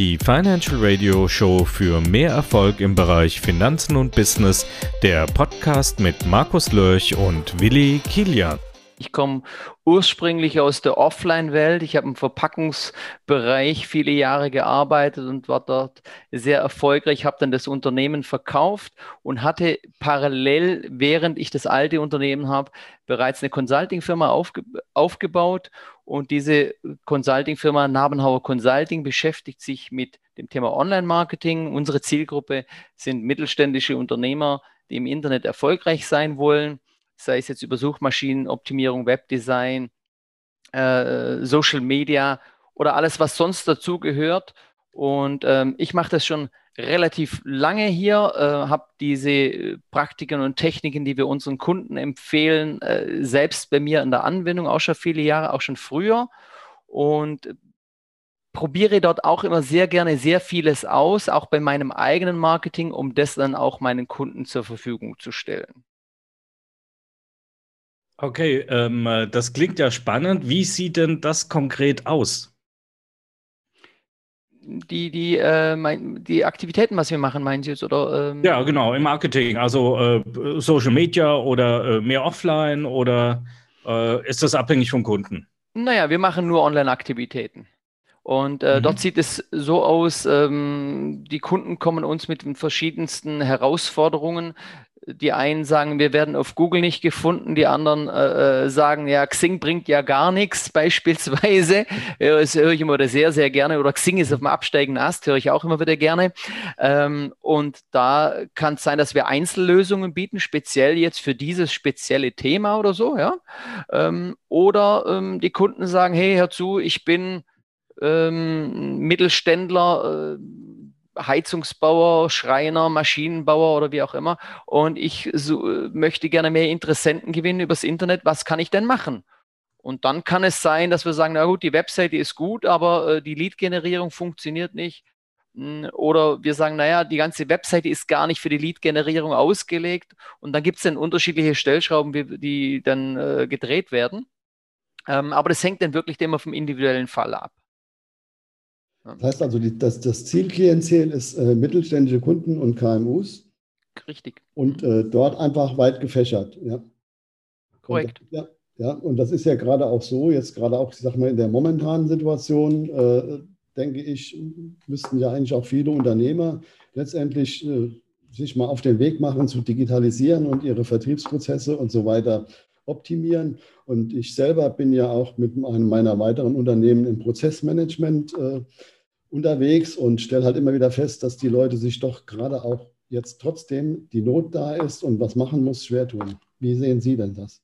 die Financial Radio Show für mehr Erfolg im Bereich Finanzen und Business, der Podcast mit Markus Lörch und Willi Kilian. Ich komme ursprünglich aus der Offline-Welt. Ich habe im Verpackungsbereich viele Jahre gearbeitet und war dort sehr erfolgreich, habe dann das Unternehmen verkauft und hatte parallel, während ich das alte Unternehmen habe, bereits eine Consulting-Firma aufge aufgebaut. Und diese Consulting-Firma Nabenhauer Consulting beschäftigt sich mit dem Thema Online-Marketing. Unsere Zielgruppe sind mittelständische Unternehmer, die im Internet erfolgreich sein wollen sei es jetzt über Suchmaschinenoptimierung, Webdesign, äh, Social Media oder alles, was sonst dazu gehört. Und ähm, ich mache das schon relativ lange hier, äh, habe diese Praktiken und Techniken, die wir unseren Kunden empfehlen, äh, selbst bei mir in der Anwendung auch schon viele Jahre, auch schon früher. Und probiere dort auch immer sehr gerne sehr vieles aus, auch bei meinem eigenen Marketing, um das dann auch meinen Kunden zur Verfügung zu stellen. Okay, ähm, das klingt ja spannend. Wie sieht denn das konkret aus? Die, die, äh, mein, die Aktivitäten, was wir machen, meinen Sie jetzt? Oder, ähm? Ja, genau, im Marketing. Also äh, Social Media oder äh, mehr offline oder äh, ist das abhängig vom Kunden? Naja, wir machen nur Online-Aktivitäten. Und äh, mhm. dort sieht es so aus, ähm, die Kunden kommen uns mit den verschiedensten Herausforderungen die einen sagen, wir werden auf Google nicht gefunden, die anderen äh, äh sagen, ja, Xing bringt ja gar nichts, beispielsweise. Das höre ich immer wieder sehr, sehr gerne. Oder Xing ist auf dem absteigenden Ast, höre ich auch immer wieder gerne. Ähm, und da kann es sein, dass wir Einzellösungen bieten, speziell jetzt für dieses spezielle Thema oder so, ja. Ähm, oder ähm, die Kunden sagen, hey, hör zu, ich bin ähm, Mittelständler, äh, Heizungsbauer, Schreiner, Maschinenbauer oder wie auch immer. Und ich so, möchte gerne mehr Interessenten gewinnen übers Internet. Was kann ich denn machen? Und dann kann es sein, dass wir sagen, na gut, die Webseite ist gut, aber äh, die Lead-Generierung funktioniert nicht. Hm, oder wir sagen, naja, die ganze Webseite ist gar nicht für die Lead-Generierung ausgelegt. Und dann gibt es dann unterschiedliche Stellschrauben, die dann äh, gedreht werden. Ähm, aber das hängt dann wirklich immer vom individuellen Fall ab. Das heißt also, die, das, das Zielklientel ist äh, mittelständische Kunden und KMUs. Richtig. Und äh, dort einfach weit gefächert. Ja. Korrekt. Und, ja, ja, und das ist ja gerade auch so, jetzt gerade auch, ich sag mal, in der momentanen Situation, äh, denke ich, müssten ja eigentlich auch viele Unternehmer letztendlich äh, sich mal auf den Weg machen zu digitalisieren und ihre Vertriebsprozesse und so weiter optimieren. Und ich selber bin ja auch mit einem meiner weiteren Unternehmen im Prozessmanagement äh, unterwegs und stelle halt immer wieder fest, dass die Leute sich doch gerade auch jetzt trotzdem die Not da ist und was machen muss, schwer tun. Wie sehen Sie denn das?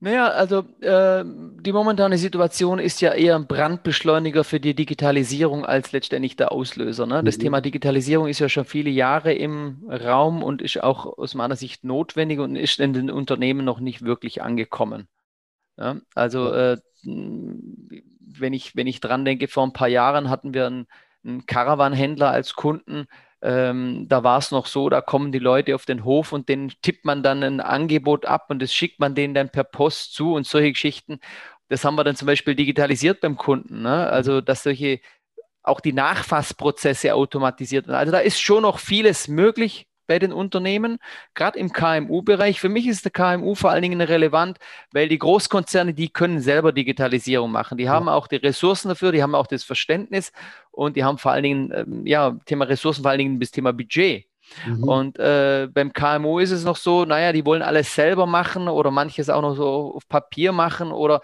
Naja, also äh, die momentane Situation ist ja eher ein Brandbeschleuniger für die Digitalisierung als letztendlich der Auslöser. Ne? Das mhm. Thema Digitalisierung ist ja schon viele Jahre im Raum und ist auch aus meiner Sicht notwendig und ist in den Unternehmen noch nicht wirklich angekommen. Ja? Also äh, wenn, ich, wenn ich dran denke, vor ein paar Jahren hatten wir einen, einen Caravan-Händler als Kunden, ähm, da war es noch so, da kommen die Leute auf den Hof und denen tippt man dann ein Angebot ab und das schickt man denen dann per Post zu und solche Geschichten. Das haben wir dann zum Beispiel digitalisiert beim Kunden. Ne? Also, dass solche auch die Nachfassprozesse automatisiert werden. Also da ist schon noch vieles möglich bei den Unternehmen, gerade im KMU-Bereich. Für mich ist der KMU vor allen Dingen relevant, weil die Großkonzerne, die können selber Digitalisierung machen. Die haben ja. auch die Ressourcen dafür, die haben auch das Verständnis und die haben vor allen Dingen, ähm, ja, Thema Ressourcen, vor allen Dingen das Thema Budget. Mhm. Und äh, beim KMU ist es noch so, naja, die wollen alles selber machen oder manches auch noch so auf Papier machen oder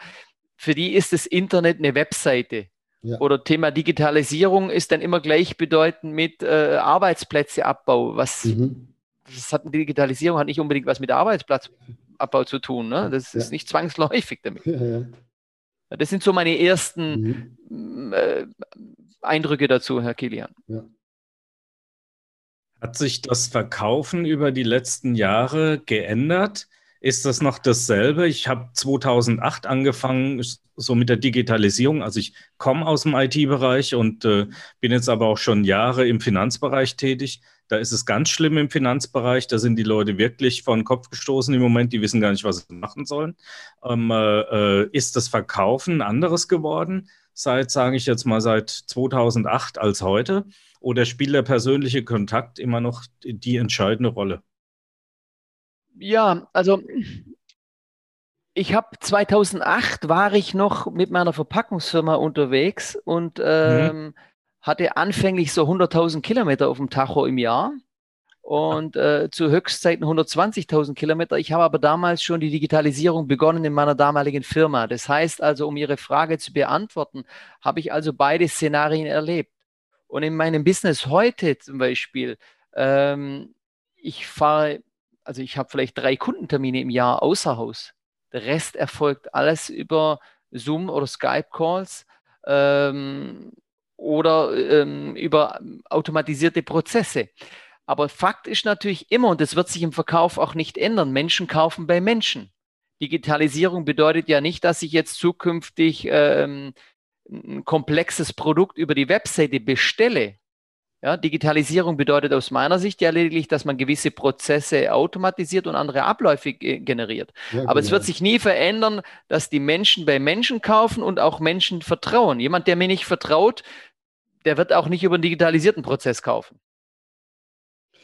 für die ist das Internet eine Webseite. Ja. Oder Thema Digitalisierung ist dann immer gleichbedeutend mit äh, Arbeitsplätzeabbau. Was mhm. das hat Digitalisierung hat nicht unbedingt was mit Arbeitsplatzabbau zu tun. Ne? Das ja. ist nicht zwangsläufig damit. Ja, das sind so meine ersten mhm. äh, Eindrücke dazu, Herr Kilian. Hat sich das Verkaufen über die letzten Jahre geändert? Ist das noch dasselbe? Ich habe 2008 angefangen, so mit der Digitalisierung. Also ich komme aus dem IT-Bereich und äh, bin jetzt aber auch schon Jahre im Finanzbereich tätig. Da ist es ganz schlimm im Finanzbereich. Da sind die Leute wirklich vor den Kopf gestoßen im Moment. Die wissen gar nicht, was sie machen sollen. Ähm, äh, ist das Verkaufen anderes geworden? seit, sage ich jetzt mal, seit 2008 als heute? Oder spielt der persönliche Kontakt immer noch die entscheidende Rolle? Ja, also ich habe 2008 war ich noch mit meiner Verpackungsfirma unterwegs und mhm. ähm, mhm. hatte anfänglich so 100.000 Kilometer auf dem Tacho im Jahr und äh, zu Höchstzeiten 120.000 Kilometer. Ich habe aber damals schon die Digitalisierung begonnen in meiner damaligen Firma. Das heißt also, um Ihre Frage zu beantworten, habe ich also beide Szenarien erlebt. Und in meinem Business heute zum Beispiel, ähm, ich fahre, also ich habe vielleicht drei Kundentermine im Jahr außer Haus. Der Rest erfolgt alles über Zoom oder Skype-Calls. Ähm, oder ähm, über automatisierte Prozesse. Aber Fakt ist natürlich immer, und das wird sich im Verkauf auch nicht ändern, Menschen kaufen bei Menschen. Digitalisierung bedeutet ja nicht, dass ich jetzt zukünftig ähm, ein komplexes Produkt über die Webseite bestelle. Ja, Digitalisierung bedeutet aus meiner Sicht ja lediglich, dass man gewisse Prozesse automatisiert und andere Abläufe generiert. Ja, Aber genau. es wird sich nie verändern, dass die Menschen bei Menschen kaufen und auch Menschen vertrauen. Jemand, der mir nicht vertraut, der wird auch nicht über einen digitalisierten Prozess kaufen.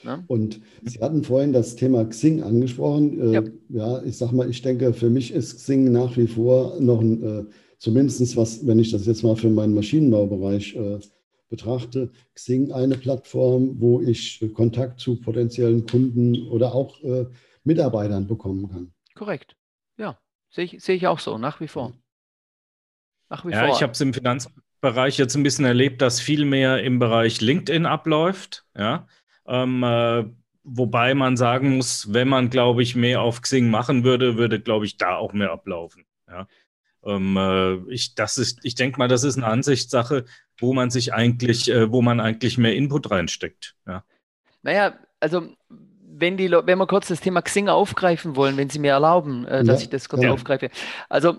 Ne? Und Sie hatten vorhin das Thema Xing angesprochen. Äh, ja. ja. ich sag mal, ich denke, für mich ist Xing nach wie vor noch ein, äh, zumindest was, wenn ich das jetzt mal für meinen Maschinenbaubereich äh, betrachte, Xing eine Plattform, wo ich Kontakt zu potenziellen Kunden oder auch äh, Mitarbeitern bekommen kann. Korrekt. Ja, sehe ich, seh ich auch so, nach wie vor. Nach wie ja, vor. ich habe es im Finanzbereich jetzt ein bisschen erlebt, dass viel mehr im Bereich LinkedIn abläuft. Ja, ähm, äh, wobei man sagen muss, wenn man, glaube ich, mehr auf Xing machen würde, würde, glaube ich, da auch mehr ablaufen. Ja. Ähm, äh, ich, ich denke mal, das ist eine Ansichtssache, wo man sich eigentlich, äh, wo man eigentlich mehr Input reinsteckt. Ja. Naja, also wenn, die, wenn wir kurz das Thema Xing aufgreifen wollen, wenn Sie mir erlauben, äh, dass ja, ich das kurz ja. aufgreife. Also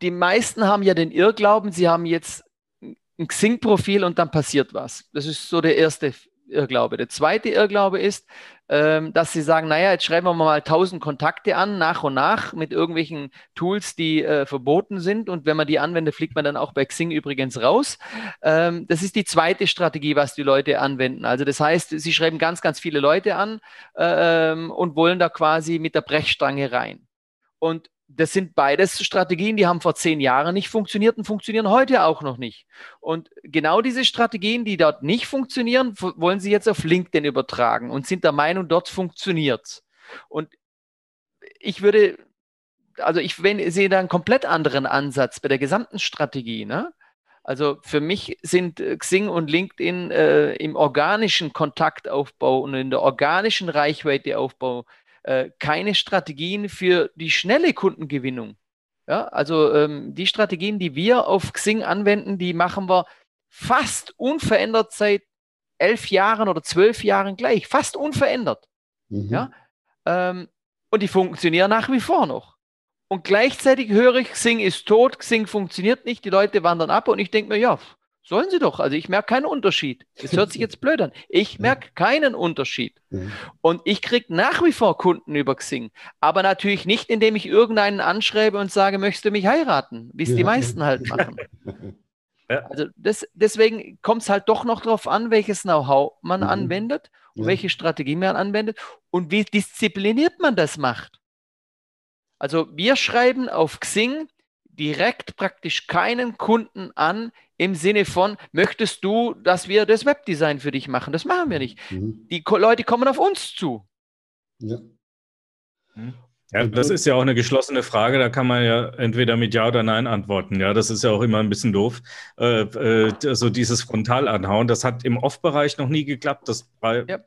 die meisten haben ja den Irrglauben, sie haben jetzt ein Xing-Profil und dann passiert was. Das ist so der erste Irrglaube. Der zweite Irrglaube ist, ähm, dass sie sagen, naja, jetzt schreiben wir mal 1000 Kontakte an, nach und nach, mit irgendwelchen Tools, die äh, verboten sind. Und wenn man die anwendet, fliegt man dann auch bei Xing übrigens raus. Ähm, das ist die zweite Strategie, was die Leute anwenden. Also das heißt, sie schreiben ganz, ganz viele Leute an äh, ähm, und wollen da quasi mit der Brechstange rein. Und das sind beides Strategien, die haben vor zehn Jahren nicht funktioniert und funktionieren heute auch noch nicht. Und genau diese Strategien, die dort nicht funktionieren, wollen sie jetzt auf LinkedIn übertragen und sind der Meinung, dort funktioniert Und ich würde, also ich sehe da einen komplett anderen Ansatz bei der gesamten Strategie. Ne? Also für mich sind äh, Xing und LinkedIn äh, im organischen Kontaktaufbau und in der organischen Reichweiteaufbau äh, keine Strategien für die schnelle Kundengewinnung. Ja, also ähm, die Strategien, die wir auf Xing anwenden, die machen wir fast unverändert seit elf Jahren oder zwölf Jahren gleich, fast unverändert. Mhm. Ja, ähm, und die funktionieren nach wie vor noch. Und gleichzeitig höre ich, Xing ist tot, Xing funktioniert nicht, die Leute wandern ab und ich denke mir, ja, Sollen sie doch. Also ich merke keinen Unterschied. Das hört sich jetzt blöd an. Ich merke keinen Unterschied. Und ich kriege nach wie vor Kunden über Xing. Aber natürlich nicht, indem ich irgendeinen anschreibe und sage, möchtest du mich heiraten? Wie es ja. die meisten halt machen. Also das, deswegen kommt es halt doch noch darauf an, welches Know-how man mhm. anwendet und ja. welche Strategie man anwendet und wie diszipliniert man das macht. Also wir schreiben auf Xing direkt praktisch keinen Kunden an im Sinne von, möchtest du, dass wir das Webdesign für dich machen? Das machen wir nicht. Mhm. Die Leute kommen auf uns zu. Ja. Mhm. Ja, das ist ja auch eine geschlossene Frage, da kann man ja entweder mit Ja oder Nein antworten. Ja, das ist ja auch immer ein bisschen doof. Äh, äh, so dieses Frontalanhauen, das hat im Off-Bereich noch nie geklappt. Das war, ja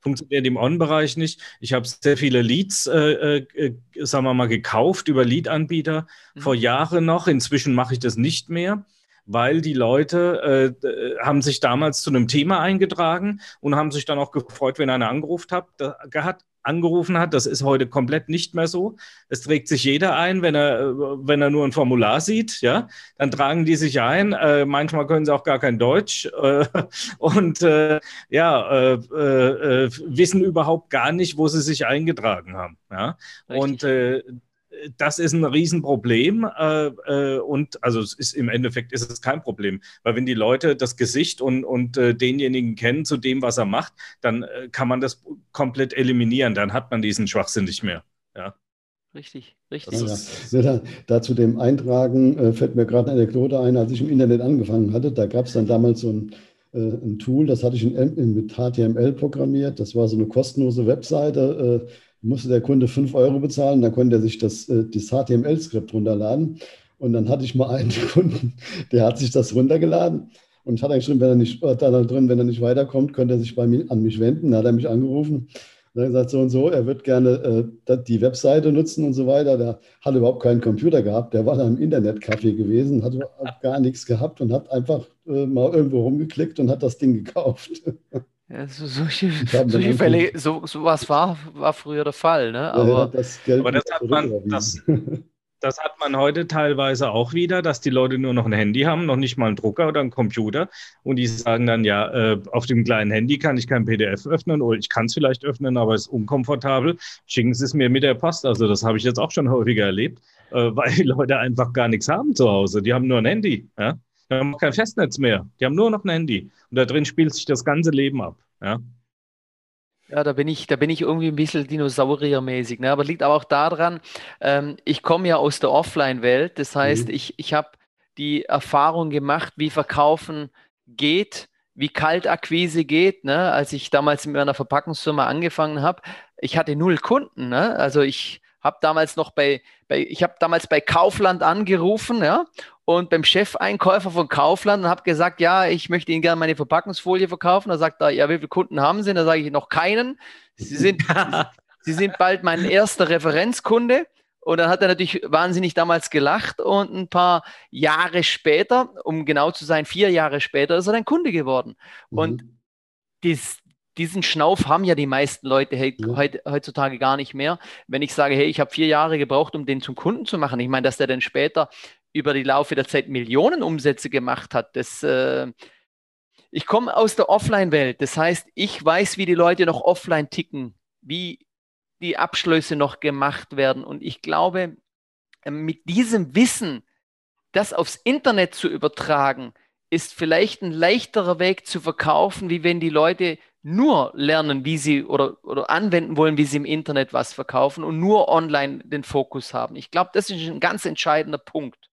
funktioniert im On-Bereich nicht. Ich habe sehr viele Leads, äh, äh, sagen wir mal, gekauft über Lead-Anbieter mhm. vor Jahren noch. Inzwischen mache ich das nicht mehr weil die Leute äh, haben sich damals zu einem Thema eingetragen und haben sich dann auch gefreut, wenn einer angerufen hat, hat, angerufen hat. Das ist heute komplett nicht mehr so. Es trägt sich jeder ein, wenn er, wenn er nur ein Formular sieht, ja, dann tragen die sich ein. Äh, manchmal können sie auch gar kein Deutsch äh, und äh, ja, äh, äh, wissen überhaupt gar nicht, wo sie sich eingetragen haben. Ja? Und äh, das ist ein Riesenproblem. Äh, äh, und also es ist im Endeffekt ist es kein Problem. Weil wenn die Leute das Gesicht und, und äh, denjenigen kennen zu dem, was er macht, dann äh, kann man das komplett eliminieren. Dann hat man diesen Schwachsinn nicht mehr. Ja. Richtig, richtig. Ja, ja. Da, zu dem Eintragen äh, fällt mir gerade eine Anekdote ein, als ich im Internet angefangen hatte. Da gab es dann damals so ein, äh, ein, Tool, das hatte ich in, in, mit HTML programmiert. Das war so eine kostenlose Webseite. Äh, musste der Kunde 5 Euro bezahlen, dann konnte er sich das, äh, das HTML-Skript runterladen. Und dann hatte ich mal einen Kunden, der hat sich das runtergeladen und hat geschrieben, wenn er nicht, da drin, wenn er nicht weiterkommt, könnte er sich bei mir, an mich wenden. Dann hat er mich angerufen er hat gesagt, so und so, er wird gerne äh, die Webseite nutzen und so weiter. Der hat überhaupt keinen Computer gehabt. Der war da im Internetcafé gewesen, hat gar nichts gehabt und hat einfach äh, mal irgendwo rumgeklickt und hat das Ding gekauft. Ja, so, solche, solche Fälle, so, sowas war, war früher der Fall, ne? Aber, ja, das, aber das hat man, das, das hat man heute teilweise auch wieder, dass die Leute nur noch ein Handy haben, noch nicht mal einen Drucker oder einen Computer. Und die sagen dann, ja, äh, auf dem kleinen Handy kann ich kein PDF öffnen oder ich kann es vielleicht öffnen, aber es ist unkomfortabel. Schicken Sie es mir mit der Post. Also das habe ich jetzt auch schon häufiger erlebt, äh, weil die Leute einfach gar nichts haben zu Hause. Die haben nur ein Handy. Ja? Die haben kein Festnetz mehr. Die haben nur noch ein Handy. Und da drin spielt sich das ganze Leben ab. Ja? Ja, da bin ich, da bin ich irgendwie ein bisschen dinosauriermäßig. Ne? Aber liegt aber auch daran, ähm, ich komme ja aus der Offline-Welt. Das heißt, mhm. ich, ich habe die Erfahrung gemacht, wie Verkaufen geht, wie Kaltakquise geht. Ne? Als ich damals mit meiner Verpackungsfirma angefangen habe, ich hatte null Kunden. Ne? Also ich habe damals noch bei, bei ich habe damals bei Kaufland angerufen, ja, und beim Chefeinkäufer von Kaufland und habe gesagt, ja, ich möchte Ihnen gerne meine Verpackungsfolie verkaufen. Da sagt er, ja, wie viele Kunden haben Sie? Da sage ich noch keinen. Sie sind, Sie sind bald mein erster Referenzkunde. Und dann hat er natürlich wahnsinnig damals gelacht und ein paar Jahre später, um genau zu sein, vier Jahre später, ist er ein Kunde geworden. Mhm. Und dies, diesen Schnauf haben ja die meisten Leute he ja. heutzutage gar nicht mehr. Wenn ich sage, hey, ich habe vier Jahre gebraucht, um den zum Kunden zu machen, ich meine, dass der dann später über die Laufe der Zeit Millionen Umsätze gemacht hat, das, äh, ich komme aus der Offline-Welt. Das heißt, ich weiß, wie die Leute noch offline ticken, wie die Abschlüsse noch gemacht werden. Und ich glaube, mit diesem Wissen, das aufs Internet zu übertragen, ist vielleicht ein leichterer Weg zu verkaufen, wie wenn die Leute nur lernen, wie sie oder, oder anwenden wollen, wie sie im Internet was verkaufen und nur online den Fokus haben. Ich glaube, das ist ein ganz entscheidender Punkt.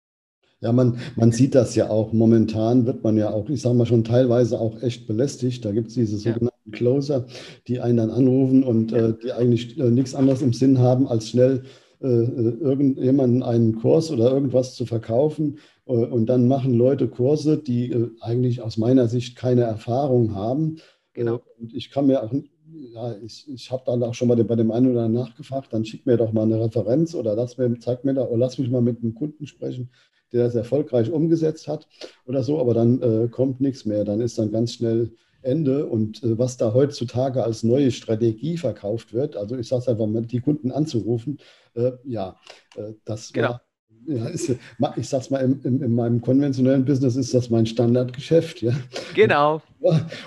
Ja, man, man sieht das ja auch. Momentan wird man ja auch, ich sage mal schon teilweise auch echt belästigt. Da gibt es diese sogenannten ja. Closer, die einen dann anrufen und ja. äh, die eigentlich äh, nichts anderes im Sinn haben, als schnell äh, äh irgendjemanden einen Kurs oder irgendwas zu verkaufen. Äh, und dann machen Leute Kurse, die äh, eigentlich aus meiner Sicht keine Erfahrung haben. Genau. und ich kann mir auch ja, ich, ich habe dann auch schon mal bei dem einen oder anderen nachgefragt, dann schick mir doch mal eine Referenz oder lass mir, zeig mir da, oder lass mich mal mit einem Kunden sprechen, der das erfolgreich umgesetzt hat oder so, aber dann äh, kommt nichts mehr. Dann ist dann ganz schnell Ende. Und äh, was da heutzutage als neue Strategie verkauft wird, also ich sage es einfach mal, die Kunden anzurufen, äh, ja, äh, das genau. war ja, ist, ich sag's mal, in, in, in, meinem konventionellen Business ist das mein Standardgeschäft. Ja. Genau.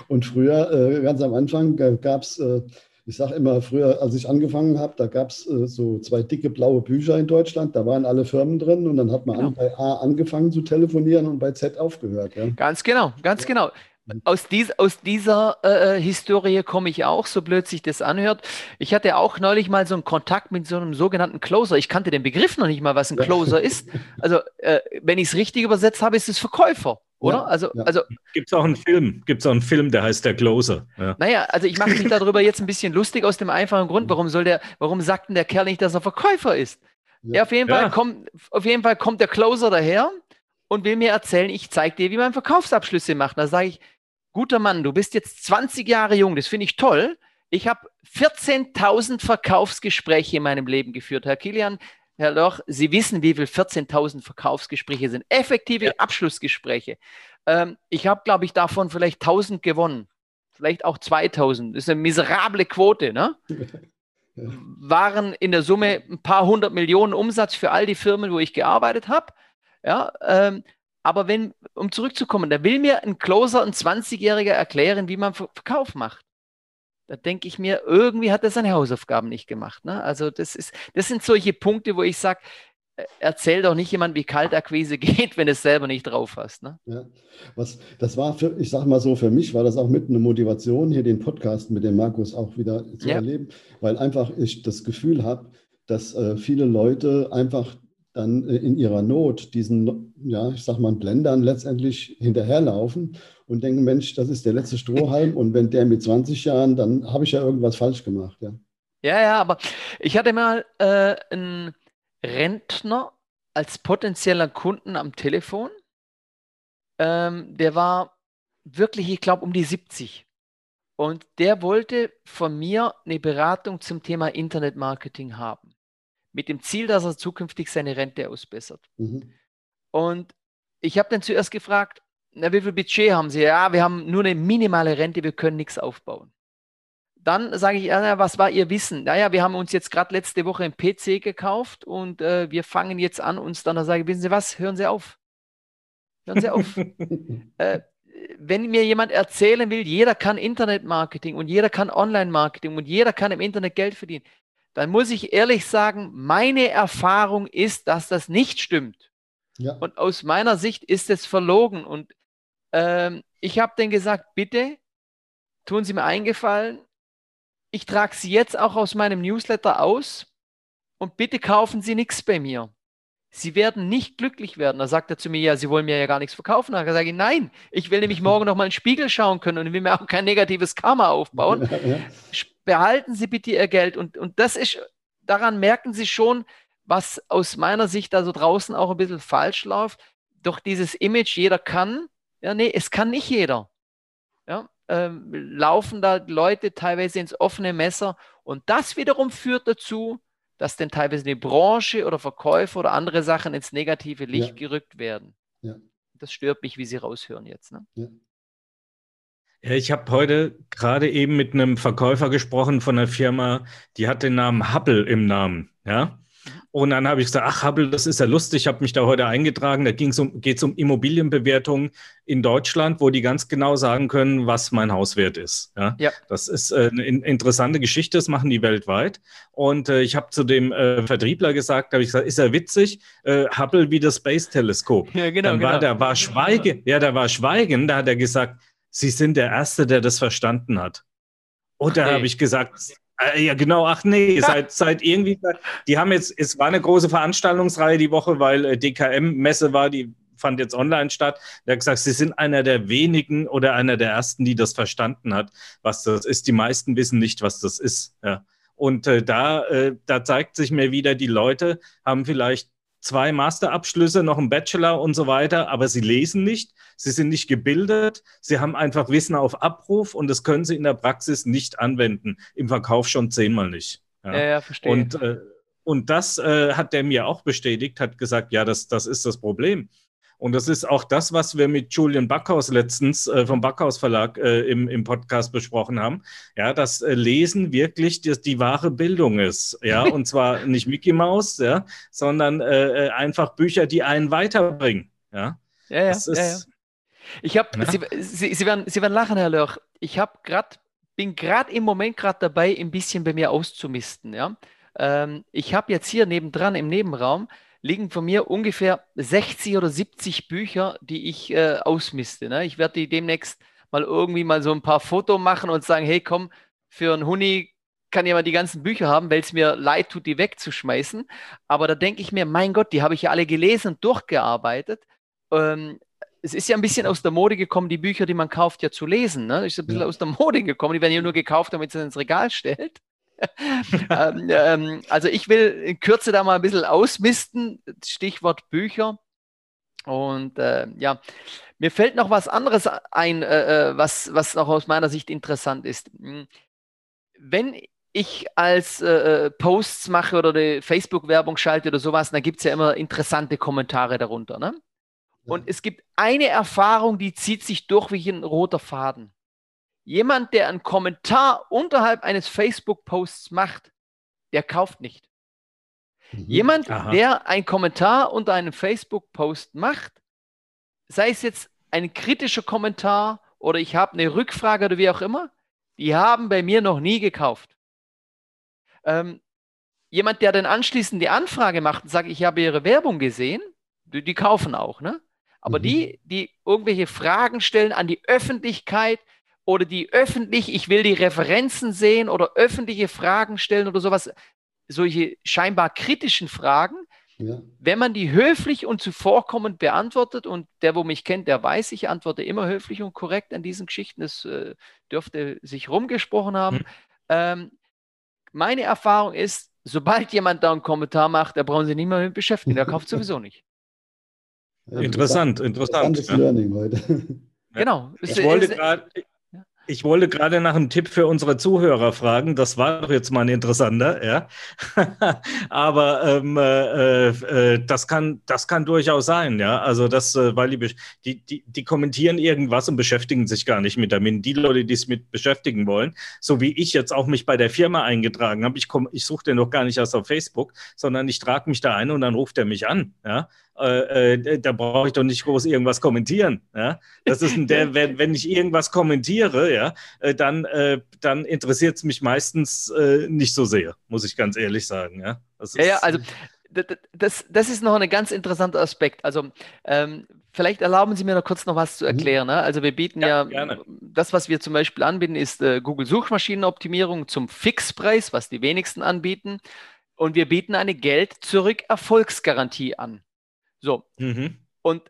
Und früher, äh, ganz am Anfang, gab es äh, ich sage immer, früher, als ich angefangen habe, da gab es äh, so zwei dicke blaue Bücher in Deutschland, da waren alle Firmen drin und dann hat man genau. an, bei A angefangen zu telefonieren und bei Z aufgehört. Ja. Ganz genau, ganz genau. Aus, dies, aus dieser äh, äh, Historie komme ich auch, so blöd sich das anhört. Ich hatte auch neulich mal so einen Kontakt mit so einem sogenannten Closer. Ich kannte den Begriff noch nicht mal, was ein Closer ist. Also, äh, wenn ich es richtig übersetzt habe, ist es Verkäufer. Oder? Ja, also, ja. also gibt es auch einen Film, gibt es auch einen Film, der heißt Der Closer. Ja. Naja, also ich mache mich darüber jetzt ein bisschen lustig aus dem einfachen Grund, warum soll der, warum sagt denn der Kerl nicht, dass er Verkäufer ist? Ja, auf jeden Fall kommt, auf jeden Fall kommt der Closer daher und will mir erzählen, ich zeige dir, wie man Verkaufsabschlüsse macht. Da sage ich, guter Mann, du bist jetzt 20 Jahre jung, das finde ich toll. Ich habe 14.000 Verkaufsgespräche in meinem Lleben geführt. Herr Kilian, Herr Loch, Sie wissen, wie viel 14.000 Verkaufsgespräche sind. Effektive ja. Abschlussgespräche. Ähm, ich habe, glaube ich, davon vielleicht 1.000 gewonnen. Vielleicht auch 2.000. Das ist eine miserable Quote. Ne? Waren in der Summe ein paar hundert Millionen Umsatz für all die Firmen, wo ich gearbeitet habe. Ja, ähm, aber wenn, um zurückzukommen, da will mir ein Closer, ein 20-Jähriger erklären, wie man Verkauf macht. da denke ich mir, irgendwie hat er seine Hausaufgaben nicht gemacht. Ne? Also das ist, das sind solche Punkte, wo ich sage, äh, erzähl doch nicht jemand, wie Kaltakquise geht, wenn es selber nicht drauf hast. Ne? Ja, was, das war für, ich sag mal so, für mich war das auch mit eine Motivation, hier den Podcast mit dem Markus auch wieder zu ja. erleben, weil einfach ich das Gefühl habe, dass äh, viele Leute einfach dann äh, in ihrer Not diesen, ja, ich sag mal, Blendern letztendlich hinterherlaufen und denken, Mensch, das ist der letzte Strohhalm und wenn der mit 20 Jahren, dann habe ich ja irgendwas falsch gemacht, ja. Ja, ja, aber ich hatte mal äh, einen Rentner als potenzieller Kunden am Telefon. Ähm, der war wirklich, ich glaube, um die 70. Und der wollte von mir eine Beratung zum Thema Internetmarketing haben mit dem Ziel, dass er zukünftig seine Rente ausbessert. Mhm. Und ich habe dann zuerst gefragt, na, wie viel Budget haben Sie? Ja, wir haben nur eine minimale Rente, wir können nichts aufbauen. Dann sage ich, ja, was war Ihr Wissen? Naja, wir haben uns jetzt gerade letzte Woche einen PC gekauft und äh, wir fangen jetzt an, uns dann zu sagen, wissen Sie was, hören Sie auf. Hören Sie auf. äh, wenn mir jemand erzählen will, jeder kann Internetmarketing und jeder kann Online-Marketing und jeder kann im Internet Geld verdienen, dann muss ich ehrlich sagen, meine Erfahrung ist, dass das nicht stimmt. Ja. Und aus meiner Sicht ist es verlogen. Und ähm, ich habe dann gesagt, bitte tun Sie mir eingefallen, ich trage Sie jetzt auch aus meinem Newsletter aus und bitte kaufen Sie nichts bei mir. Sie werden nicht glücklich werden. Da sagt er zu mir, ja, Sie wollen mir ja gar nichts verkaufen. Da sage ich, nein, ich will nämlich morgen noch mal in den Spiegel schauen können und will mir auch kein negatives Karma aufbauen. Ja, ja behalten Sie bitte Ihr Geld. Und, und das ist, daran merken Sie schon, was aus meiner Sicht da so draußen auch ein bisschen falsch läuft. Doch dieses Image, jeder kann, ja, nee, es kann nicht jeder. Ja, ähm, laufen da Leute teilweise ins offene Messer und das wiederum führt dazu, dass dann teilweise eine Branche oder Verkäufer oder andere Sachen ins negative Licht ja. gerückt werden. Ja. Das stört mich, wie Sie raushören jetzt. Ne? Ja. Ja, ich habe heute gerade eben mit einem Verkäufer gesprochen von einer Firma, die hat den Namen Hubble im Namen. Ja. Und dann habe ich gesagt, ach, Hubble, das ist ja lustig. Ich habe mich da heute eingetragen. Da um, geht es um Immobilienbewertungen in Deutschland, wo die ganz genau sagen können, was mein Hauswert ist. Ja, ja. Das ist äh, eine interessante Geschichte. Das machen die weltweit. Und äh, ich habe zu dem äh, Vertriebler gesagt, habe ich gesagt, ist ja witzig, äh, Hubble wie das Space Teleskop. Ja, genau. Dann war, genau. Der war Schweigen. Ja, da war Schweigen. Da hat er gesagt, Sie sind der Erste, der das verstanden hat. Und da habe ich gesagt, äh, ja, genau, ach nee, seit, seit irgendwie, die haben jetzt, es war eine große Veranstaltungsreihe die Woche, weil äh, DKM-Messe war, die fand jetzt online statt. Der hat gesagt, sie sind einer der wenigen oder einer der ersten, die das verstanden hat, was das ist. Die meisten wissen nicht, was das ist. Ja. Und äh, da, äh, da zeigt sich mir wieder, die Leute haben vielleicht zwei Masterabschlüsse, noch einen Bachelor und so weiter, aber sie lesen nicht, sie sind nicht gebildet, sie haben einfach Wissen auf Abruf und das können sie in der Praxis nicht anwenden, im Verkauf schon zehnmal nicht. Ja, ja, ja verstehe. Und, äh, und das äh, hat der mir auch bestätigt, hat gesagt, ja, das, das ist das Problem. Und das ist auch das, was wir mit Julian Backhaus letztens äh, vom Backhaus Verlag äh, im, im Podcast besprochen haben. Ja, dass äh, Lesen wirklich die, die, wahre Bildung ist. Ja, und zwar nicht Mickey Mouse, ja, sondern äh, äh, einfach Bücher, die einen weiterbringen. Ja, ja, ja. Ist, ja, ja. Ich habe. Sie, Sie, Sie, werden, Sie werden lachen, Herr Lörch. Ich habe gerade, bin gerade im Moment gerade dabei, ein bisschen bei mir auszumisten. Ja, ähm, ich habe jetzt hier nebendran im Nebenraum liegen von mir ungefähr 60 oder 70 Bücher, die ich äh, ausmiste. Ne? Ich werde die demnächst mal irgendwie mal so ein paar Fotos machen und sagen, hey komm, für einen Huni kann jemand die ganzen Bücher haben, weil es mir leid tut, die wegzuschmeißen. Aber da denke ich mir, mein Gott, die habe ich ja alle gelesen und durchgearbeitet. Ähm, es ist ja ein bisschen aus der Mode gekommen, die Bücher, die man kauft, ja zu lesen. Ne? Ist ein bisschen ja. aus der Mode gekommen. Die werden ja nur gekauft, damit sie ins Regal stellt. Ähm, ähm, also ich will in Kürze da mal ein bisschen ausmisten, Stichwort Bücher. Und äh, ja, mir fällt noch was anderes ein, äh, äh, was, was noch aus meiner Sicht interessant ist. Hm, wenn ich als äh, äh, Posts mache oder die Facebook-Werbung schalte oder sowas, dann gibt es ja immer interessante Kommentare darunter. Ne? Und es gibt eine Erfahrung, die zieht sich durch wie ein roter Faden. Jemand, der einen Kommentar unterhalb eines Facebook-Posts macht, der kauft nicht. Mhm. Jemand, Aha. der einen Kommentar unter einem Facebook-Post macht, sei es jetzt ein kritischer Kommentar oder ich habe eine Rückfrage oder wie auch immer, die haben bei mir noch nie gekauft. Ähm, jemand, der dann anschließend die Anfrage macht und sagt, ich habe Ihre Werbung gesehen, die, die kaufen auch, ne? Aber mhm. die, die irgendwelche Fragen stellen an die Öffentlichkeit oder die öffentlich, ich will die Referenzen sehen oder öffentliche Fragen stellen oder sowas, solche scheinbar kritischen Fragen, ja. wenn man die höflich und zuvorkommend beantwortet und der, wo mich kennt, der weiß, ich antworte immer höflich und korrekt an diesen Geschichten, das äh, dürfte sich rumgesprochen haben. Mhm. Ähm, meine Erfahrung ist, sobald jemand da einen Kommentar macht, da brauchen Sie nicht mehr mit beschäftigen, der kauft sowieso nicht. Interessant, interessant. Interessantes ja. Learning heute. Genau. Ich wollte gerade ich wollte gerade nach einem Tipp für unsere Zuhörer fragen. Das war doch jetzt mal ein interessanter, ja. Aber ähm, äh, äh, das, kann, das kann durchaus sein, ja. Also das, äh, weil die, die, die, kommentieren irgendwas und beschäftigen sich gar nicht mit damit. Die Leute, die es mit beschäftigen wollen, so wie ich jetzt auch mich bei der Firma eingetragen habe, ich, ich suche den doch gar nicht erst auf Facebook, sondern ich trage mich da ein und dann ruft er mich an, ja. Äh, äh, da brauche ich doch nicht groß irgendwas kommentieren. Ja? Das ist ein, der, wenn, wenn ich irgendwas kommentiere, ja, äh, dann, äh, dann interessiert es mich meistens äh, nicht so sehr, muss ich ganz ehrlich sagen. Ja, ja, ja, also das, das ist noch ein ganz interessanter Aspekt. Also ähm, vielleicht erlauben Sie mir noch kurz noch was zu mhm. erklären. Ne? Also wir bieten ja, ja das, was wir zum Beispiel anbieten, ist äh, Google Suchmaschinenoptimierung zum Fixpreis, was die wenigsten anbieten. Und wir bieten eine Geld-Zurück-Erfolgsgarantie an. So. Mhm. Und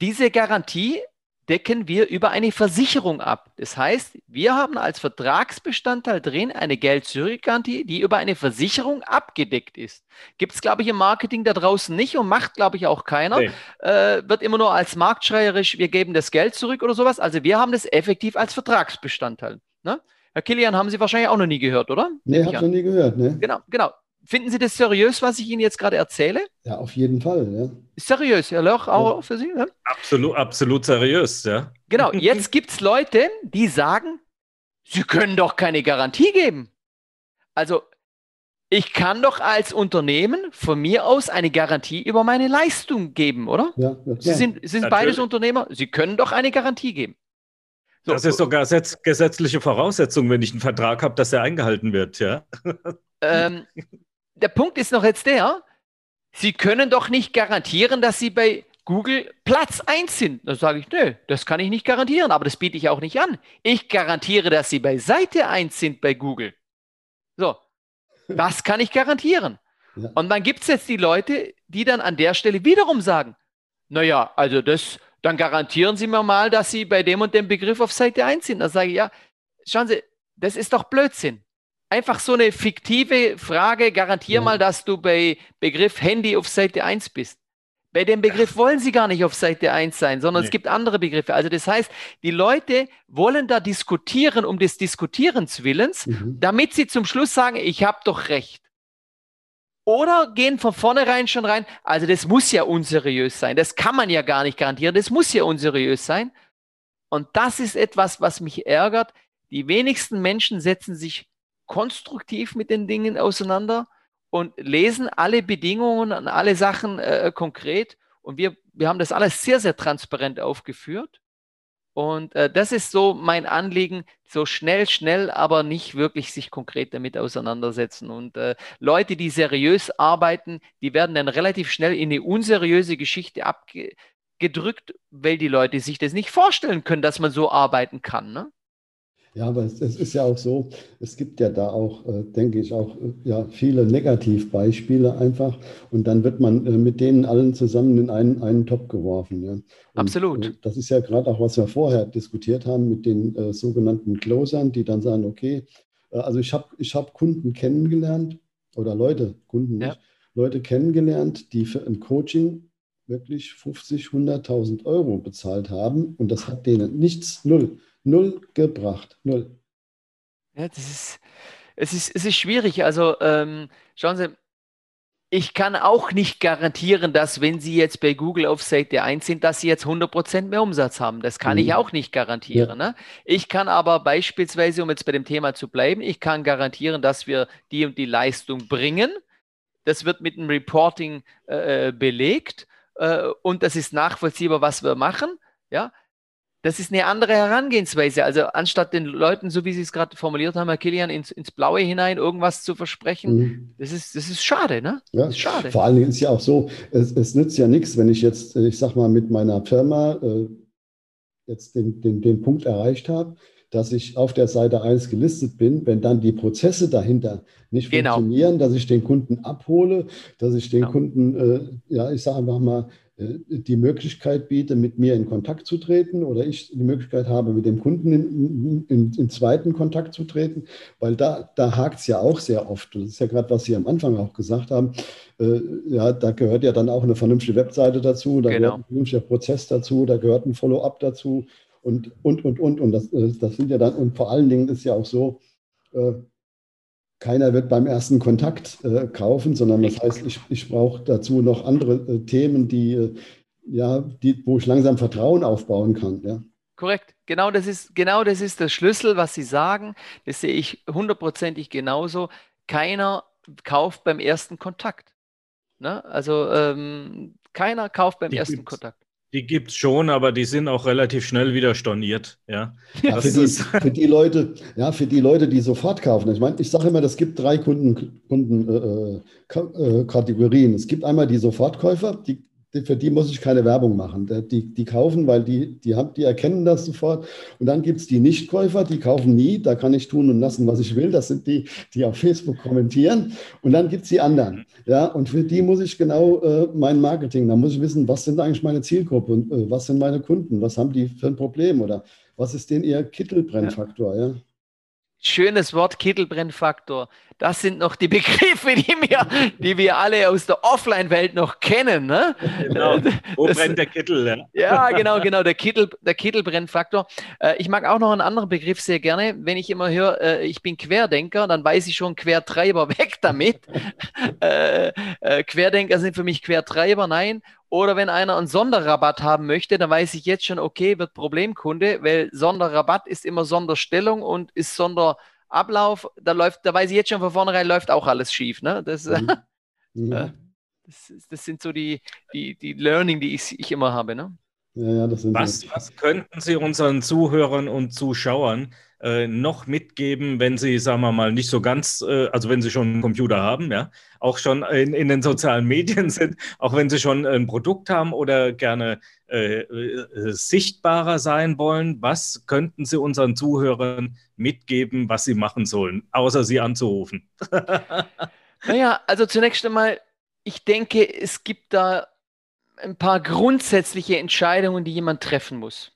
diese Garantie decken wir über eine Versicherung ab. Das heißt, wir haben als Vertragsbestandteil drin eine Geld-Zurück-Garantie, die über eine Versicherung abgedeckt ist. Gibt es, glaube ich, im Marketing da draußen nicht und macht, glaube ich, auch keiner. Nee. Äh, wird immer nur als marktschreierisch, wir geben das Geld zurück oder sowas. Also wir haben das effektiv als Vertragsbestandteil. Ne? Herr Kilian, haben Sie wahrscheinlich auch noch nie gehört, oder? Nee, habe ich noch nie gehört. Ne? Genau, genau. Finden Sie das seriös, was ich Ihnen jetzt gerade erzähle? Ja, auf jeden Fall. Ja. Seriös, Herr Loch, auch ja. für Sie? Ja? Absolut, absolut seriös, ja. Genau, jetzt gibt es Leute, die sagen, Sie können doch keine Garantie geben. Also, ich kann doch als Unternehmen von mir aus eine Garantie über meine Leistung geben, oder? Ja, ja Sie sind, Sie sind beides Unternehmer, Sie können doch eine Garantie geben. So, das ist sogar gesetzliche Voraussetzung, wenn ich einen Vertrag habe, dass er eingehalten wird, ja. Ähm, der Punkt ist noch jetzt der, Sie können doch nicht garantieren, dass Sie bei Google Platz 1 sind. Da sage ich, nö, das kann ich nicht garantieren, aber das biete ich auch nicht an. Ich garantiere, dass Sie bei Seite 1 sind bei Google. So, das kann ich garantieren. Ja. Und dann gibt es jetzt die Leute, die dann an der Stelle wiederum sagen, naja, also das, dann garantieren Sie mir mal, dass Sie bei dem und dem Begriff auf Seite 1 sind. Da sage ich, ja, schauen Sie, das ist doch Blödsinn einfach so eine fiktive Frage, garantier ja. mal, dass du bei Begriff Handy auf Seite 1 bist. Bei dem Begriff wollen sie gar nicht auf Seite 1 sein, sondern nee. es gibt andere Begriffe. Also das heißt, die Leute wollen da diskutieren um des Diskutierens willens, mhm. damit sie zum Schluss sagen, ich habe doch recht. Oder gehen von vornherein schon rein, also das muss ja unseriös sein, das kann man ja gar nicht garantieren, das muss ja unseriös sein. Und das ist etwas, was mich ärgert. Die wenigsten Menschen setzen sich konstruktiv mit den Dingen auseinander und lesen alle Bedingungen und alle Sachen äh, konkret. Und wir, wir haben das alles sehr, sehr transparent aufgeführt. Und äh, das ist so mein Anliegen, so schnell, schnell, aber nicht wirklich sich konkret damit auseinandersetzen. Und äh, Leute, die seriös arbeiten, die werden dann relativ schnell in eine unseriöse Geschichte abgedrückt, weil die Leute sich das nicht vorstellen können, dass man so arbeiten kann. Ne? Ja, aber es, es, ist ja auch so, es gibt ja da auch, äh, denke ich, auch äh, ja, viele Negativbeispiele einfach und dann wird man äh, mit denen allen zusammen in einen, einen Topf geworfen. Ja. Und, Absolut. Äh, das ist ja gerade auch, was wir vorher diskutiert haben mit den äh, sogenannten Closern, die dann sagen, okay, also ich habe ich hab Kunden kennengelernt oder Leute, Kunden nicht, Leute kennengelernt, die für ein Coaching wirklich 50, 100.000 Euro bezahlt haben und das hat denen nichts, null Null gebracht. Null. Ja, das ist, es ist, es ist schwierig. Also ähm, schauen Sie, ich kann auch nicht garantieren, dass wenn Sie jetzt bei Google auf Seite 1 sind, dass Sie jetzt 100% mehr Umsatz haben. Das kann mhm. ich auch nicht garantieren. Ja. Ne? Ich kann aber beispielsweise, um jetzt bei dem Thema zu bleiben, ich kann garantieren, dass wir die und die Leistung bringen. Das wird mit dem Reporting äh, äh belegt äh, und das ist nachvollziehbar, was wir machen. Ja, das ist eine andere Herangehensweise. Also anstatt den Leuten, so wie Sie es gerade formuliert haben, Herr Kilian, ins, ins Blaue hinein irgendwas zu versprechen, mhm. das, ist, das ist schade, ne? Ja, ist schade. Vor allen Dingen ist ja auch so, es, es nützt ja nichts, wenn ich jetzt, ich sag mal, mit meiner Firma äh, jetzt den, den, den Punkt erreicht habe, dass ich auf der Seite 1 gelistet bin, wenn dann die Prozesse dahinter nicht genau. funktionieren, dass ich den Kunden abhole, dass ich den genau. Kunden, äh, ja, ich sage einfach mal, äh, die Möglichkeit biete, mit mir in Kontakt zu treten oder ich die Möglichkeit habe, mit dem Kunden in, in, in zweiten Kontakt zu treten, weil da, da hakt es ja auch sehr oft. Das ist ja gerade, was Sie am Anfang auch gesagt haben. Äh, ja, da gehört ja dann auch eine vernünftige Webseite dazu, da genau. gehört ein vernünftiger Prozess dazu, da gehört ein Follow-up dazu und, und, und, und. Und das, das sind ja dann, und vor allen Dingen ist ja auch so, äh, keiner wird beim ersten Kontakt äh, kaufen, sondern das heißt, ich, ich brauche dazu noch andere äh, Themen, die, äh, ja, die, wo ich langsam Vertrauen aufbauen kann. Ja. Korrekt. Genau das ist, genau das ist der Schlüssel, was Sie sagen. Das sehe ich hundertprozentig genauso. Keiner kauft beim ersten Kontakt. Ne? Also ähm, keiner kauft beim die ersten Kontakt. Die gibt es schon, aber die sind auch relativ schnell wieder storniert. Ja, ja für, die, für, die, Leute, ja, für die Leute, die sofort kaufen. Ich meine, ich sage immer, es gibt drei Kundenkategorien. Kunden, äh, äh, es gibt einmal die Sofortkäufer, die für die muss ich keine Werbung machen. Die, die kaufen, weil die, die, haben, die erkennen das sofort. Und dann gibt es die Nichtkäufer, die kaufen nie. Da kann ich tun und lassen, was ich will. Das sind die, die auf Facebook kommentieren. Und dann gibt es die anderen. Ja, und für die muss ich genau äh, mein Marketing, da muss ich wissen, was sind eigentlich meine Zielgruppe und äh, was sind meine Kunden, was haben die für ein Problem oder was ist denn ihr Kittelbrennfaktor. Ja. ja? Schönes Wort, Kittelbrennfaktor. Das sind noch die Begriffe, die wir, die wir alle aus der Offline-Welt noch kennen. Ne? Genau. Wo das, brennt der Kittel? Ja? ja, genau, genau, der, Kittel, der Kittelbrennfaktor. Äh, ich mag auch noch einen anderen Begriff sehr gerne. Wenn ich immer höre, äh, ich bin Querdenker, dann weiß ich schon Quertreiber weg damit. äh, Querdenker sind für mich Quertreiber, nein. Oder wenn einer einen Sonderrabatt haben möchte, dann weiß ich jetzt schon, okay, wird Problemkunde, weil Sonderrabatt ist immer Sonderstellung und ist Sonderablauf. Da läuft, da weiß ich jetzt schon von vornherein, läuft auch alles schief. Ne? Das, mhm. mhm. das, das, sind so die, die, die Learning, die ich, ich immer habe. Ne? Ja, ja, was, was könnten Sie unseren Zuhörern und Zuschauern äh, noch mitgeben, wenn Sie, sagen wir mal, nicht so ganz, äh, also wenn Sie schon einen Computer haben, ja, auch schon in, in den sozialen Medien sind, auch wenn Sie schon ein Produkt haben oder gerne äh, äh sichtbarer sein wollen, was könnten Sie unseren Zuhörern mitgeben, was sie machen sollen, außer Sie anzurufen? naja, also zunächst einmal, ich denke, es gibt da ein paar grundsätzliche Entscheidungen, die jemand treffen muss.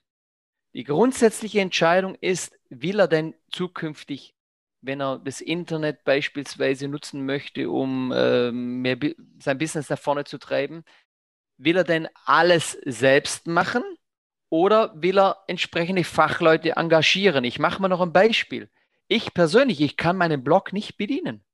Die grundsätzliche Entscheidung ist, will er denn zukünftig, wenn er das Internet beispielsweise nutzen möchte, um äh, mehr, sein Business nach vorne zu treiben, will er denn alles selbst machen oder will er entsprechende Fachleute engagieren? Ich mache mal noch ein Beispiel. Ich persönlich, ich kann meinen Blog nicht bedienen.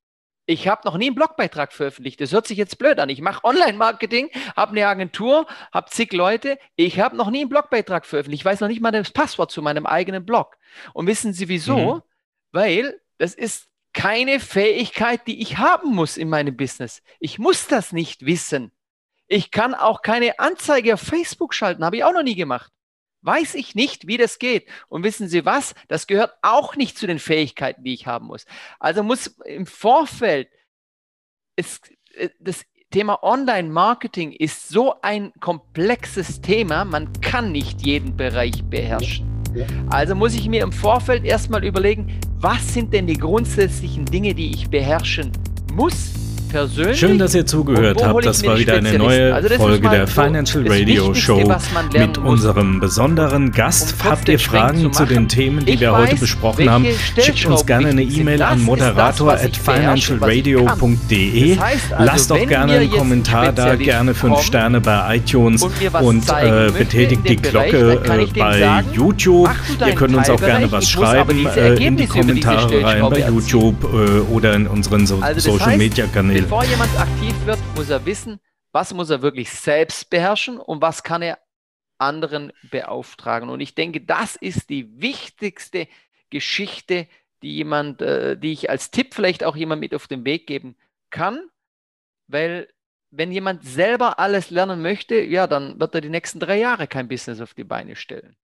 Ich habe noch nie einen Blogbeitrag veröffentlicht. Das hört sich jetzt blöd an. Ich mache Online-Marketing, habe eine Agentur, habe zig Leute. Ich habe noch nie einen Blogbeitrag veröffentlicht. Ich weiß noch nicht mal das Passwort zu meinem eigenen Blog. Und wissen Sie wieso? Mhm. Weil das ist keine Fähigkeit, die ich haben muss in meinem Business. Ich muss das nicht wissen. Ich kann auch keine Anzeige auf Facebook schalten, habe ich auch noch nie gemacht. Weiß ich nicht, wie das geht. Und wissen Sie was? Das gehört auch nicht zu den Fähigkeiten, die ich haben muss. Also muss im Vorfeld, es, äh, das Thema Online-Marketing ist so ein komplexes Thema, man kann nicht jeden Bereich beherrschen. Also muss ich mir im Vorfeld erstmal überlegen, was sind denn die grundsätzlichen Dinge, die ich beherrschen muss, persönlich. Schön, dass ihr zugehört habt. Das war wieder eine neue also Folge der Financial Radio Show mit unserem besonderen Gast. Habt ihr Fragen zu, zu, den Themen, die ich wir weiß, heute besprochen haben? Schickt uns gerne eine E-Mail an moderator@financialradio.de. Das heißt also, Lasst auch gerne einen Kommentar da, gerne fünf Sterne bei iTunes und, äh, betätigt die Glocke äh, bei sagen, YouTube. Ihr könnt uns auch gerne was schreiben äh, in die Kommentare rein bei YouTube äh, oder in unseren so also Social Media Kanälen. Bevor jemand aktiv wird, muss er wissen, was muss er wirklich selbst beherrschen und was kann er anderen beauftragen. Und ich denke, das ist die wichtigste Geschichte, die jemand, äh, die ich als Tipp vielleicht auch jemand mit auf den Weg geben kann, weil wenn jemand selber alles lernen möchte, ja, dann wird er die nächsten drei Jahre kein Business auf die Beine stellen.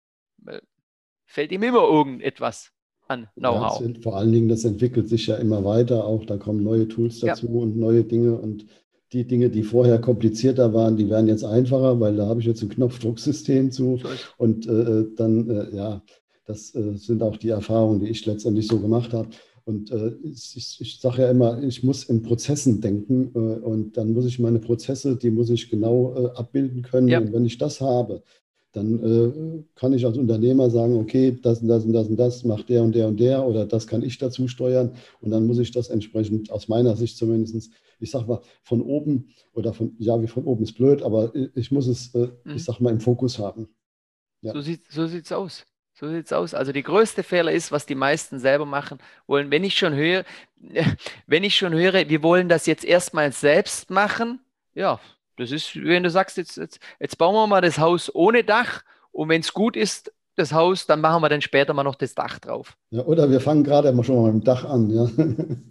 Fällt ihm immer irgendetwas an Know-how. Ja, vor allen Dingen, das entwickelt sich ja immer weiter auch. Da kommen neue Tools dazu ja. und neue Dinge. Und die Dinge, die vorher komplizierter waren, die werden jetzt einfacher, weil da habe ich jetzt ein Knopfdrucksystem zu. Und äh, dann, äh, ja, das äh, sind auch die Erfahrungen, die ich letztendlich so gemacht habe. Und äh, ich, ich sage ja immer, ich muss in Prozessen denken äh, und dann muss ich meine Prozesse, die muss ich genau äh, abbilden können. Ja. Und wenn ich das habe, dann äh, kann ich als Unternehmer sagen, okay, das und das und das und das macht der und der und der oder das kann ich dazu steuern und dann muss ich das entsprechend aus meiner Sicht zumindest, ich sage mal, von oben oder von, ja, wie von oben ist blöd, aber ich muss es, äh, mhm. ich sage mal, im Fokus haben. Ja. So sieht es so sieht's aus. So sieht es aus. Also die größte Fehler ist, was die meisten selber machen wollen. Wenn ich schon höre, wenn ich schon höre, wir wollen das jetzt erstmal selbst machen, ja, das ist, wenn du sagst, jetzt, jetzt, jetzt bauen wir mal das Haus ohne Dach und wenn es gut ist, das Haus, dann machen wir dann später mal noch das Dach drauf. Ja, oder wir fangen gerade schon mal mit dem Dach an. Ja,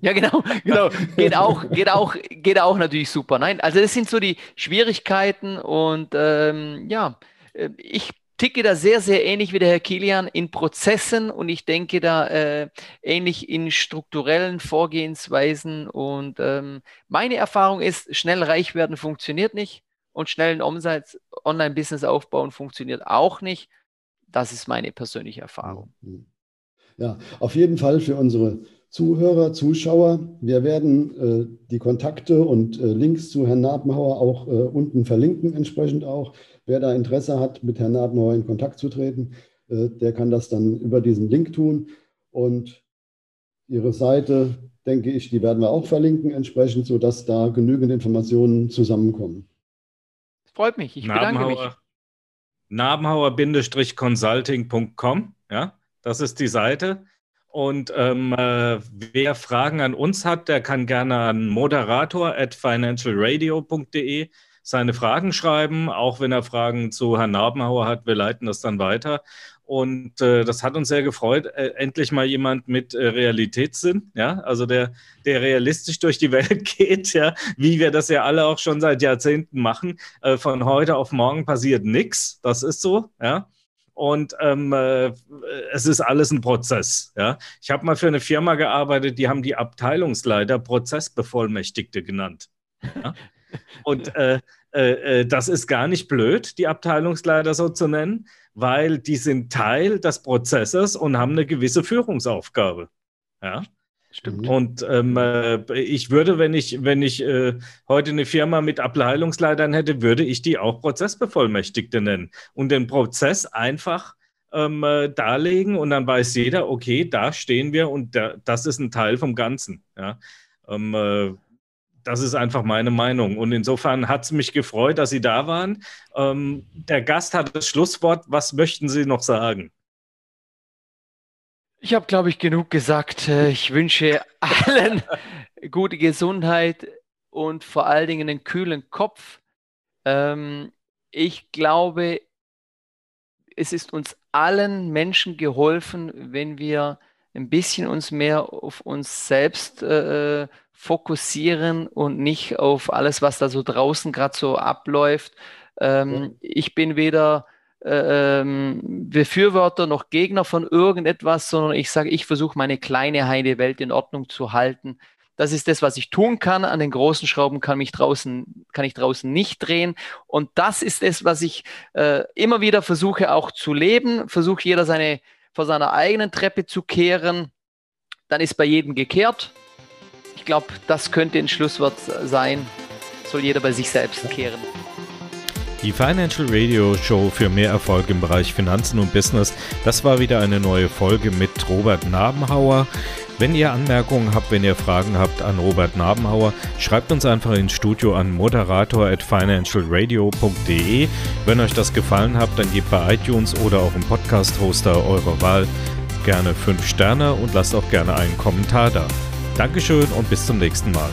ja genau, genau. Geht auch, geht, auch, geht auch natürlich super. Nein, also das sind so die Schwierigkeiten und ähm, ja, äh, ich ticke da sehr, sehr ähnlich wie der Herr Kilian in Prozessen und ich denke da äh, ähnlich in strukturellen Vorgehensweisen. Und ähm, meine Erfahrung ist, schnell reich werden funktioniert nicht und schnell ein Online-Business aufbauen funktioniert auch nicht. Das ist meine persönliche Erfahrung. Ja, auf jeden Fall für unsere Zuhörer, Zuschauer. Wir werden äh, die Kontakte und äh, Links zu Herrn Nabenhauer auch äh, unten verlinken, entsprechend auch. Wer da Interesse hat, mit Herrn Nabenhauer in Kontakt zu treten, äh, der kann das dann über diesen Link tun. Und Ihre Seite, denke ich, die werden wir auch verlinken, entsprechend, sodass da genügend Informationen zusammenkommen. Freut mich, ich bedanke mich. Nabenhauer-consulting.com, ja, das ist die Seite. Und ähm, äh, wer Fragen an uns hat, der kann gerne an moderator at financialradio.de seine Fragen schreiben, auch wenn er Fragen zu Herrn Narbenhauer hat. Wir leiten das dann weiter. Und äh, das hat uns sehr gefreut. Äh, endlich mal jemand mit äh, Realitätssinn, ja, also der, der realistisch durch die Welt geht, ja, wie wir das ja alle auch schon seit Jahrzehnten machen. Äh, von heute auf morgen passiert nichts. Das ist so, ja. Und ähm, äh, es ist alles ein Prozess. Ja? Ich habe mal für eine Firma gearbeitet, die haben die Abteilungsleiter Prozessbevollmächtigte genannt. Ja? Und äh, äh, äh, das ist gar nicht blöd, die Abteilungsleiter so zu nennen, weil die sind Teil des Prozesses und haben eine gewisse Führungsaufgabe. Ja. Stimmt. Und ähm, äh, ich würde, wenn ich, wenn ich äh, heute eine Firma mit Abteilungsleitern hätte, würde ich die auch Prozessbevollmächtigte nennen und den Prozess einfach ähm, äh, darlegen und dann weiß jeder, okay, da stehen wir und da, das ist ein Teil vom Ganzen. Ja? Ähm, äh, das ist einfach meine Meinung. Und insofern hat es mich gefreut, dass Sie da waren. Ähm, der Gast hat das Schlusswort. Was möchten Sie noch sagen? Ich habe, glaube ich, genug gesagt. Äh, ich wünsche allen gute Gesundheit und vor allen Dingen einen kühlen Kopf. Ähm, ich glaube, es ist uns allen Menschen geholfen, wenn wir ein bisschen uns mehr auf uns selbst äh, fokussieren und nicht auf alles, was da so draußen gerade so abläuft. Ähm, ja. Ich bin weder ähm, Befürworter noch Gegner von irgendetwas, sondern ich sage, ich versuche meine kleine heile Welt in Ordnung zu halten. Das ist das, was ich tun kann. An den großen Schrauben kann, mich draußen, kann ich draußen nicht drehen. Und das ist es, was ich äh, immer wieder versuche auch zu leben. Versuche jeder seine, vor seiner eigenen Treppe zu kehren. Dann ist bei jedem gekehrt. Ich glaube, das könnte ein Schlusswort sein. Soll jeder bei sich selbst kehren. Die Financial Radio Show für mehr Erfolg im Bereich Finanzen und Business. Das war wieder eine neue Folge mit Robert Nabenhauer. Wenn ihr Anmerkungen habt, wenn ihr Fragen habt an Robert Nabenhauer, schreibt uns einfach ins Studio an moderator at financialradio.de. Wenn euch das gefallen hat, dann gebt bei iTunes oder auch im Podcast-Hoster eurer Wahl gerne 5 Sterne und lasst auch gerne einen Kommentar da. Dankeschön und bis zum nächsten Mal.